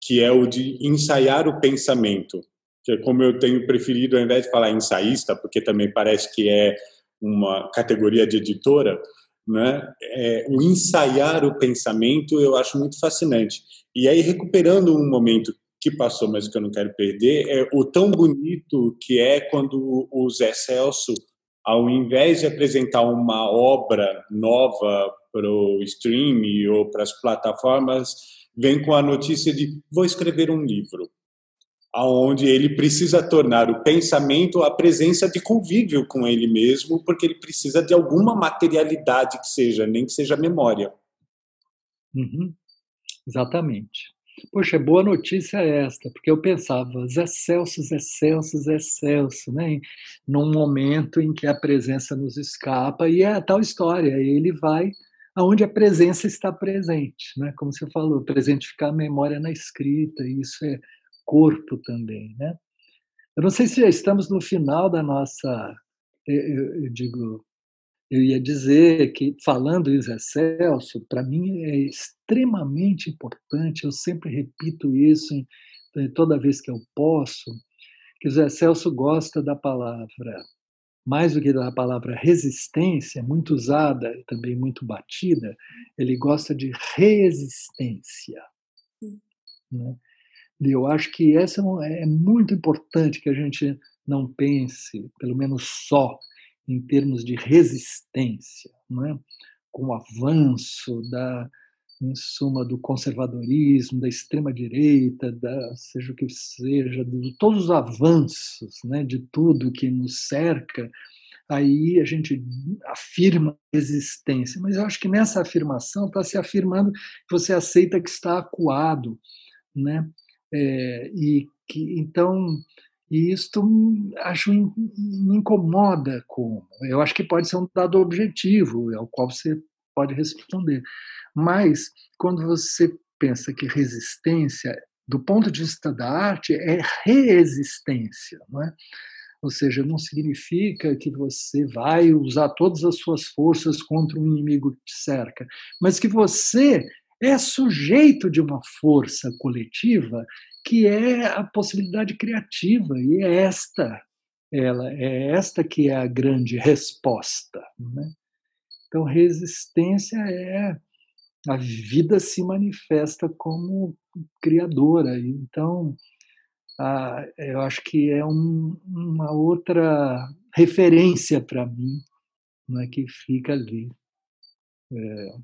que é o de ensaiar o pensamento que é como eu tenho preferido, ao invés de falar ensaísta, porque também parece que é uma categoria de editora, né? É, o ensaiar o pensamento eu acho muito fascinante. E aí, recuperando um momento que passou, mas que eu não quero perder, é o tão bonito que é quando o Zé Celso, ao invés de apresentar uma obra nova para o stream ou para as plataformas, vem com a notícia de vou escrever um livro aonde ele precisa tornar o pensamento a presença de convívio com ele mesmo, porque ele precisa de alguma materialidade que seja, nem que seja memória. Uhum. Exatamente. Poxa, boa notícia esta, porque eu pensava, Zé Celso, Zé Celso, Zé Celso, né? num momento em que a presença nos escapa, e é a tal história, ele vai aonde a presença está presente, né? como você falou, presentificar a memória na escrita, isso é corpo também, né? Eu não sei se já estamos no final da nossa, eu, eu digo, eu ia dizer que falando em Zé Celso, para mim é extremamente importante, eu sempre repito isso em, toda vez que eu posso, que o Zé Celso gosta da palavra, mais do que da palavra resistência, muito usada e também muito batida, ele gosta de resistência. Né? E eu acho que essa é, é muito importante que a gente não pense, pelo menos só, em termos de resistência, não é? com o avanço da, em suma, do conservadorismo, da extrema-direita, da, seja o que seja, de todos os avanços né, de tudo que nos cerca, aí a gente afirma resistência. Mas eu acho que nessa afirmação está se afirmando que você aceita que está acuado, né? É, e que então e isto acho me incomoda como. Eu acho que pode ser um dado objetivo ao qual você pode responder. Mas quando você pensa que resistência do ponto de vista da arte é resistência não é? Ou seja, não significa que você vai usar todas as suas forças contra um inimigo que te cerca, mas que você é sujeito de uma força coletiva que é a possibilidade criativa e é esta ela é esta que é a grande resposta né? então resistência é a vida se manifesta como criadora então eu acho que é um, uma outra referência para mim né, que fica ali é,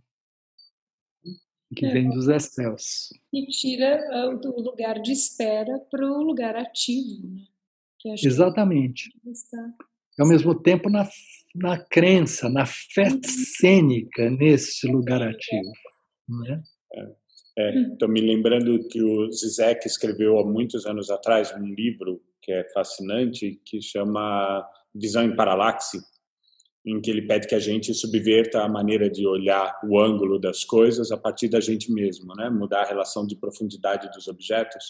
que é. vem dos excessos. E tira uh, o lugar de espera para o lugar ativo. Né? Exatamente. Está... Ao mesmo tempo, na, na crença, na fé uhum. cênica nesse lugar ativo. Né? Estou é, me lembrando que o Zizek escreveu há muitos anos atrás um livro que é fascinante, que chama Visão em Paralaxe, em que ele pede que a gente subverta a maneira de olhar o ângulo das coisas a partir da gente mesmo, né? mudar a relação de profundidade dos objetos,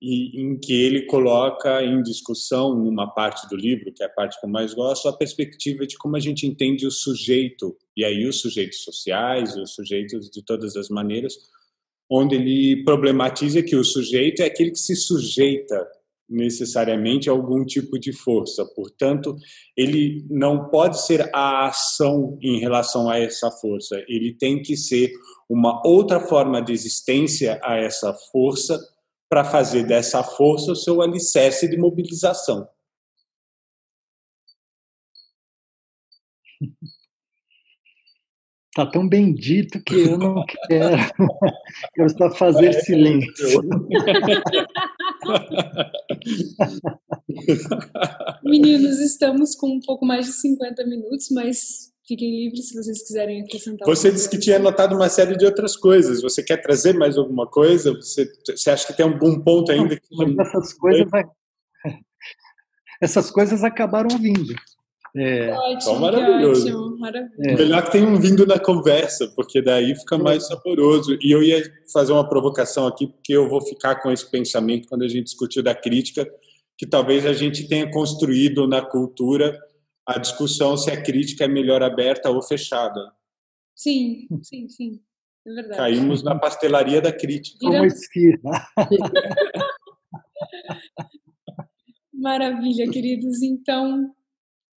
e em que ele coloca em discussão, numa parte do livro, que é a parte que eu mais gosto, a perspectiva de como a gente entende o sujeito, e aí os sujeitos sociais, os sujeitos de todas as maneiras, onde ele problematiza que o sujeito é aquele que se sujeita necessariamente algum tipo de força. Portanto, ele não pode ser a ação em relação a essa força, ele tem que ser uma outra forma de existência a essa força para fazer dessa força o seu alicerce de mobilização. Está tão bendito que eu não quero. quero só fazer silêncio. Meninos, estamos com um pouco mais de 50 minutos, mas Fiquem livres se vocês quiserem acrescentar. Você disse que tinha anotado uma série de outras coisas. Você quer trazer mais alguma coisa? Você, você acha que tem algum ponto ainda? Que... Essas coisas, essas coisas acabaram vindo. É, ótimo, então, maravilhoso. Ótimo, maravilhoso. É. Melhor que tenham vindo na conversa, porque daí fica mais saboroso. E eu ia fazer uma provocação aqui, porque eu vou ficar com esse pensamento quando a gente discutiu da crítica, que talvez a gente tenha construído na cultura a discussão se a crítica é melhor aberta ou fechada. Sim, sim, sim. É verdade. Caímos na pastelaria da crítica. Como esquina. Maravilha, queridos. Então,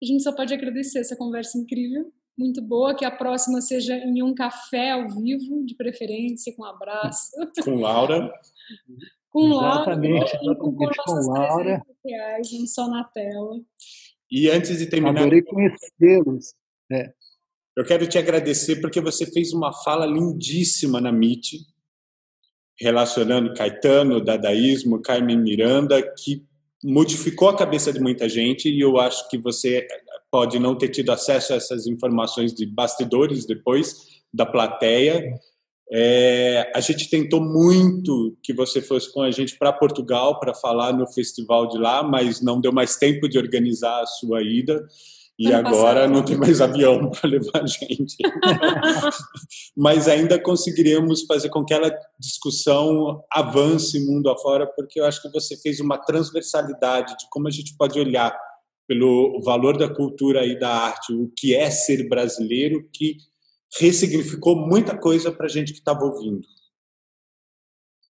a gente só pode agradecer essa conversa incrível, muito boa. Que a próxima seja em um café ao vivo, de preferência, com um abraço. Com Laura. com Exatamente, Laura. Com, com Laura. Reais, não só na tela. E antes de terminar. Adorei conhecê-los. É. Eu quero te agradecer porque você fez uma fala lindíssima na MIT, relacionando Caetano, dadaísmo, Carmen Miranda, que modificou a cabeça de muita gente e eu acho que você pode não ter tido acesso a essas informações de bastidores depois da plateia. É, a gente tentou muito que você fosse com a gente para Portugal para falar no festival de lá, mas não deu mais tempo de organizar a sua ida. E ano agora passado. não tem mais avião para levar a gente. mas ainda conseguiríamos fazer com que aquela discussão avance mundo afora, porque eu acho que você fez uma transversalidade de como a gente pode olhar pelo valor da cultura e da arte, o que é ser brasileiro, que ressignificou muita coisa para a gente que estava ouvindo.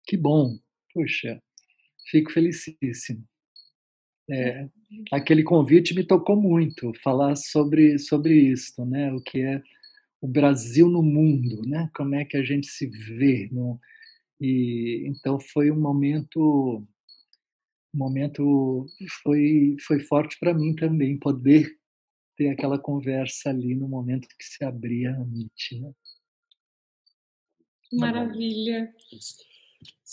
Que bom, puxa, fico felicíssimo. É, aquele convite me tocou muito, falar sobre sobre isso, né? O que é o Brasil no mundo, né? Como é que a gente se vê no e então foi um momento um momento foi foi forte para mim também poder ter aquela conversa ali no momento que se abria a MIT. Né? Maravilha.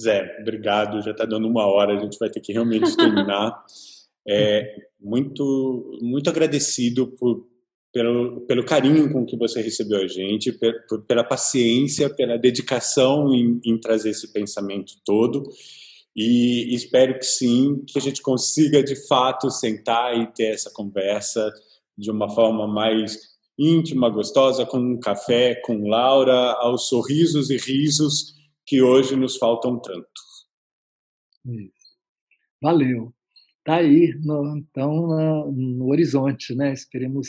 Zé, obrigado. Já está dando uma hora, a gente vai ter que realmente terminar. É, muito, muito agradecido por, pelo, pelo carinho com que você recebeu a gente, por, pela paciência, pela dedicação em, em trazer esse pensamento todo. E espero que sim, que a gente consiga de fato sentar e ter essa conversa de uma forma mais íntima, gostosa, com um café, com Laura, aos sorrisos e risos que hoje nos faltam tanto. Valeu. Está aí, no, então, no, no horizonte, né? Esperemos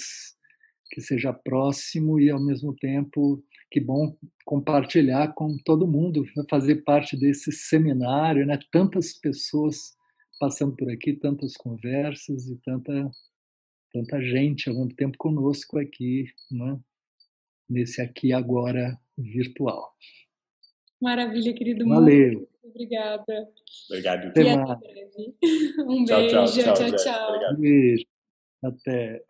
que seja próximo e, ao mesmo tempo, que bom compartilhar com todo mundo, fazer parte desse seminário, né? Tantas pessoas passando por aqui, tantas conversas e tanta tanta gente ao mesmo tempo conosco aqui, né? nesse aqui agora virtual. Maravilha, querido. Valeu. Muito obrigada. Obrigado. Até e até breve. Um tchau, beijo. Tchau, tchau. tchau, tchau. Beijo. Até.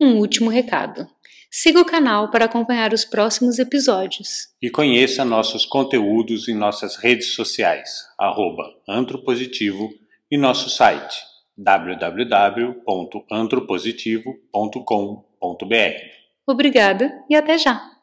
Um último recado. Siga o canal para acompanhar os próximos episódios. E conheça nossos conteúdos em nossas redes sociais, arroba antropositivo e nosso site www.antropositivo.com.br. Obrigada e até já!